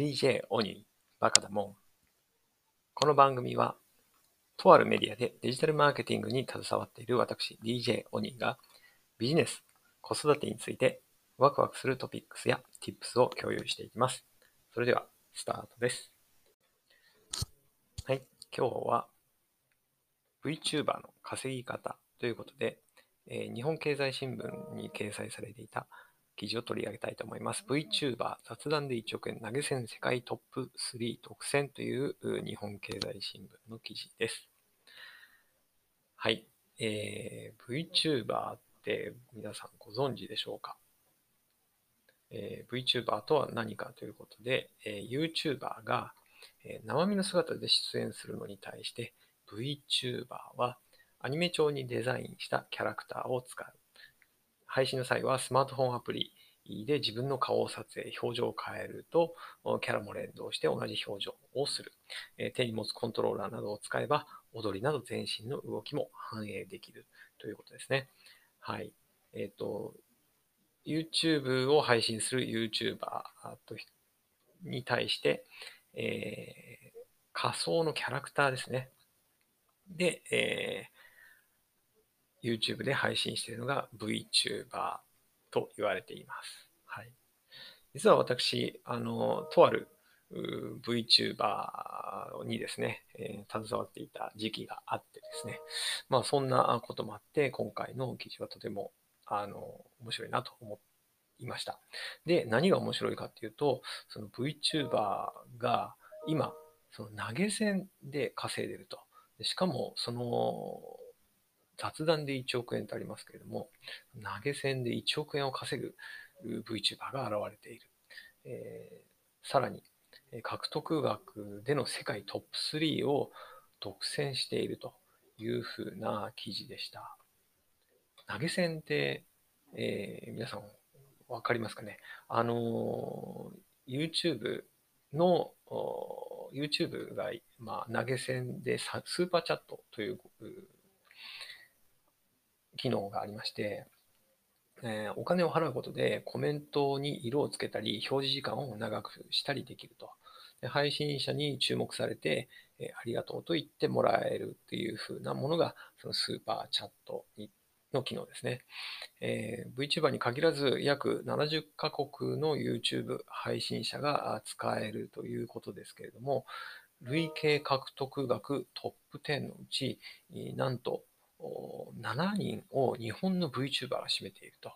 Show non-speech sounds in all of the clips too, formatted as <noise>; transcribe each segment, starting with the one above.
DJ オニー、バカだもん。この番組は、とあるメディアでデジタルマーケティングに携わっている私、DJ オニーが、ビジネス、子育てについてワクワクするトピックスや Tips を共有していきます。それでは、スタートです。はい、今日は VTuber の稼ぎ方ということで、えー、日本経済新聞に掲載されていた記事を取り上げたいと思います。VTuber 雑談で1億円投げ銭世界トップ3特選という日本経済新聞の記事です。はい。えー、VTuber って皆さんご存知でしょうか、えー、?VTuber とは何かということで、えー、YouTuber が、えー、生身の姿で出演するのに対して VTuber はアニメ調にデザインしたキャラクターを使う。配信の際はスマートフォンアプリで自分の顔を撮影、表情を変えると、キャラも連動して同じ表情をする。手に持つコントローラーなどを使えば、踊りなど全身の動きも反映できるということですね。はい。えっ、ー、と、YouTube を配信する YouTuber に対して、えー、仮想のキャラクターですね。で、えー YouTube で配信しているのが VTuber と言われています。はい。実は私、あの、とある VTuber にですね、えー、携わっていた時期があってですね、まあそんなこともあって、今回の記事はとても、あの、面白いなと思いました。で、何が面白いかっていうと、その VTuber が今、その投げ銭で稼いでると。しかも、その雑談で1億円とありますけれども、投げ銭で1億円を稼ぐ VTuber が現れている。えー、さらに、獲得額での世界トップ3を独占しているというふうな記事でした。投げ銭って、えー、皆さんわかりますかね？あの、YouTube の、YouTube が、まあ、投げ銭でスーパーチャットという機能がありまして、えー、お金を払うことでコメントに色をつけたり、表示時間を長くしたりできると。で配信者に注目されて、えー、ありがとうと言ってもらえるっていう風なものが、そのスーパーチャットの機能ですね。えー、VTuber に限らず約70カ国の YouTube 配信者が使えるということですけれども、累計獲得額トップ10のうち、なんと7人を日本の VTuber が占めていると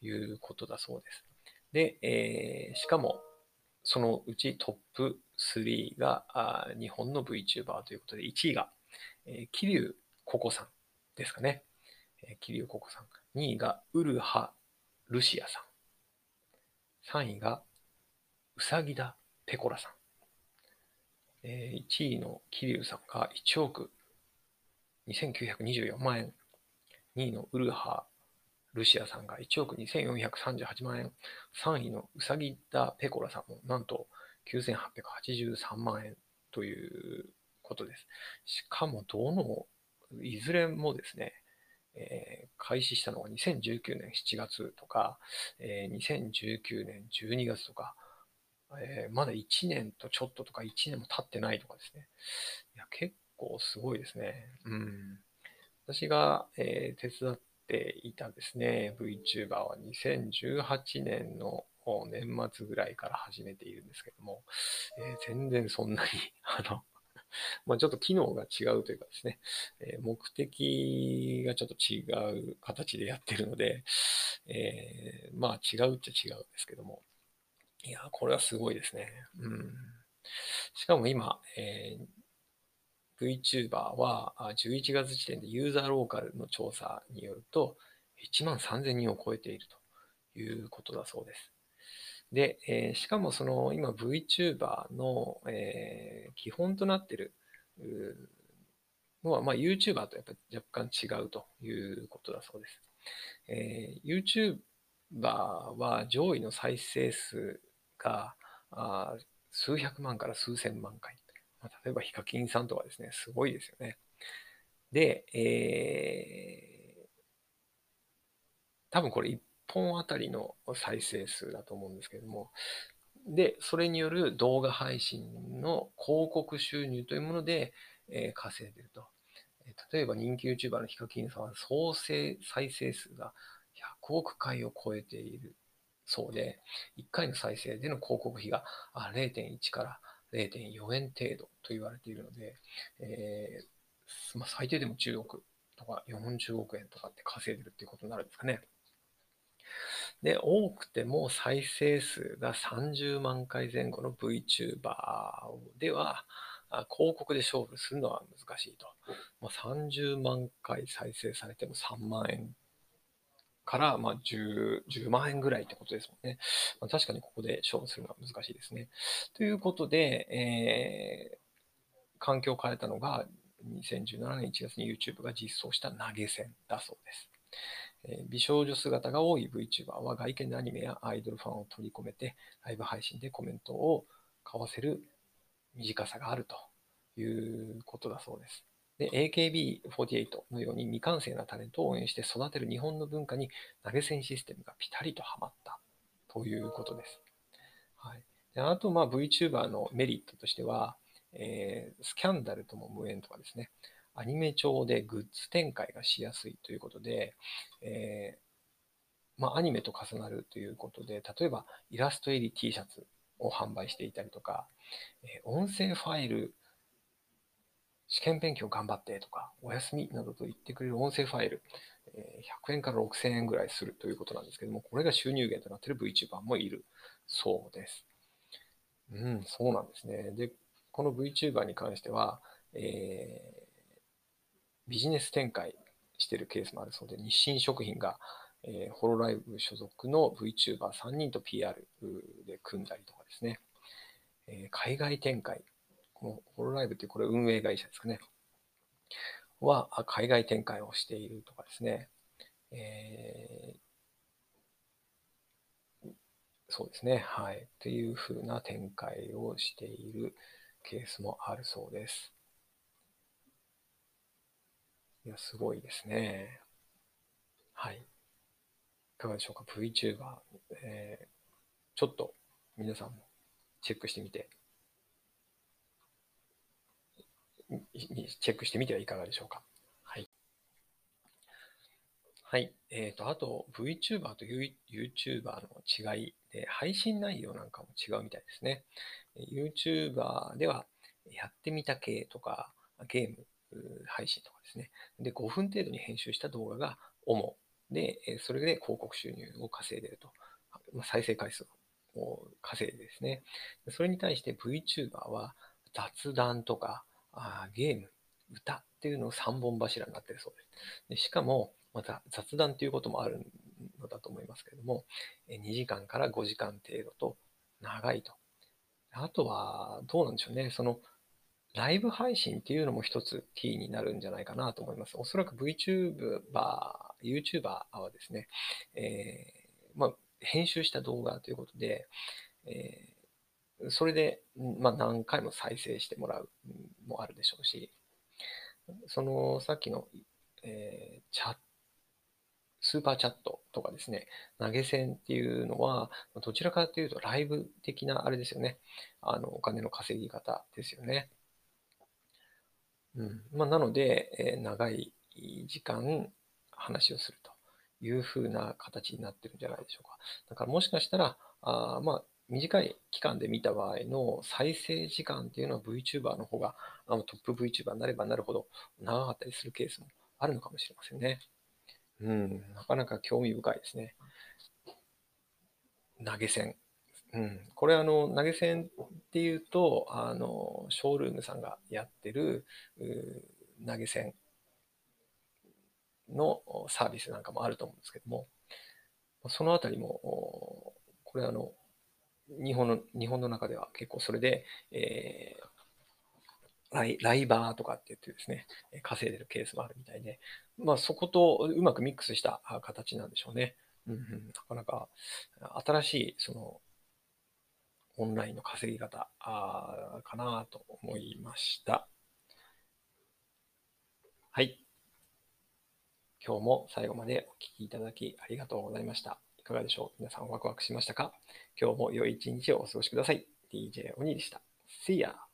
いうことだそうです。で、えー、しかもそのうちトップ3があ日本の VTuber ということで、1位が、えー、桐生ココさんですかね。えー、桐生ココさん。2位がウルハ・ルシアさん。3位がうさぎだペコラさん。えー、1位の桐生さんが1億2924万円。2位のウルハ・ルシアさんが1億2438万円。3位のウサギダ・ペコラさんもなんと9883万円ということです。しかも、どの、いずれもですね、えー、開始したのが2019年7月とか、えー、2019年12月とか、えー、まだ1年とちょっととか1年も経ってないとかですね。いや、結構すごいですね。うん。私が、えー、手伝っていたですね、VTuber は2018年の年末ぐらいから始めているんですけども、えー、全然そんなに <laughs> あの、まあ、ちょっと機能が違うというかですね、えー、目的がちょっと違う形でやってるので、えー、まあ違うっちゃ違うんですけども、いや、これはすごいですね。うん。しかも今、えー、VTuber は11月時点でユーザーローカルの調査によると1万3000人を超えているということだそうです。で、えー、しかもその今 VTuber の、えー、基本となっているのは、まあ、YouTuber とやっぱ若干違うということだそうです。えー、YouTuber は上位の再生数があ数百万から数千万回。ま、例えばヒカキンさんとかですね、すごいですよね。で、えー、多分これ1本あたりの再生数だと思うんですけれども、で、それによる動画配信の広告収入というもので、えー稼いでると。例えば人気 YouTuber のヒカキンさんは総生再生数が100億回を超えているそうで、1回の再生での広告費が0.1から0.4円程度と言われているので、えーまあ、最低でも10億とか40億円とかって稼いでるっていうことになるんですかね。で、多くても再生数が30万回前後の VTuber では、広告で勝負するのは難しいと。まあ、30万回再生されても3万円から、まあ10、10万円ぐらいってことですもんね。まあ、確かにここで勝負するのは難しいですね。ということで、えー環境を変えたのが、2017年1月に YouTube が実装した投げ銭だそうです。えー美少女姿が多い VTuber は外見でアニメやアイドルファンを取り込めて、ライブ配信でコメントを交わせる短さがあるということだそうです。で、AKB48 のように未完成なタレントを応援して育てる日本の文化に投げ銭システムがピタリとはまったということです。はい、であと、ま、VTuber のメリットとしては、えースキャンダルとも無縁とかですね、アニメ調でグッズ展開がしやすいということで、えーまあ、アニメと重なるということで、例えばイラスト入り T シャツを販売していたりとか、え音声ファイル、試験勉強頑張ってとか、お休みなどと言ってくれる音声ファイル、100円から6000円ぐらいするということなんですけども、これが収入源となっている VTuber もいるそうです。うん、そうなんですね。で、この VTuber に関しては、えービジネス展開しているケースもあるそうで、日清食品が、えーホロライブ所属の VTuber3 人と PR で組んだりとかですね、えー海外展開、このホロライブってこれ運営会社ですかね、は海外展開をしているとかですね、えーそうですね、はい、っていう風な展開をしているケースもあるそうです。いや、すごいですね。はい。いかがでしょうか ?VTuber、えーちょっと皆さんもチェックしてみて、いいチェックしてみてはいかがでしょうかはい。はい。えっ、と、あと VTuber と YouTuber の違いで、配信内容なんかも違うみたいですね。YouTuber では、やってみた系とか、ゲーム配信とかですね。で、5分程度に編集した動画が主で、それで広告収入を稼いでると。再生回数を稼いでですね。それに対して VTuber は雑談とかあーゲーム、歌っていうのを3本柱になってるそうです。でしかも、また雑談ということもあるのだと思いますけれども、2時間から5時間程度と長いと。あとは、どうなんでしょうね。その、ライブ配信っていうのも一つキーになるんじゃないかなと思います。おそらく VTuber、YouTuber はですね、えーまあ、編集した動画ということで、えーそれで、まあ、何回も再生してもらうもあるでしょうし、その、さっきの、えーチャスーパーチャットとかですね、投げ銭っていうのは、どちらかというとライブ的なあれですよね。あの、お金の稼ぎ方ですよね。うん。まあ、なので、えー長い時間話をするという風な形になってるんじゃないでしょうか。だからもしかしたら、あまあ、短い期間で見た場合の再生時間っていうのは VTuber の方があのトップ VTuber になればなるほど長かったりするケースもあるのかもしれませんね。うん、なかなか興味深いですね。投げ銭。うん、これあの投げ銭っていうとあのショールームさんがやってる投げ銭のサービスなんかもあると思うんですけどもそのあたりもこれあの日本の日本の中では結構それで、えーライライバーとかって言ってですね稼いでるケースもあるみたいで、まあ、そことうまくミックスした形なんでしょうね。うんうん、なかなか新しいそのオンラインの稼ぎ方あかなと思いました。はい。今日も最後までお聞きいただきありがとうございました。かがでしょう？皆さんワクワクしましたか？今日も良い一日をお過ごしください。DJ 鬼でした。See ya!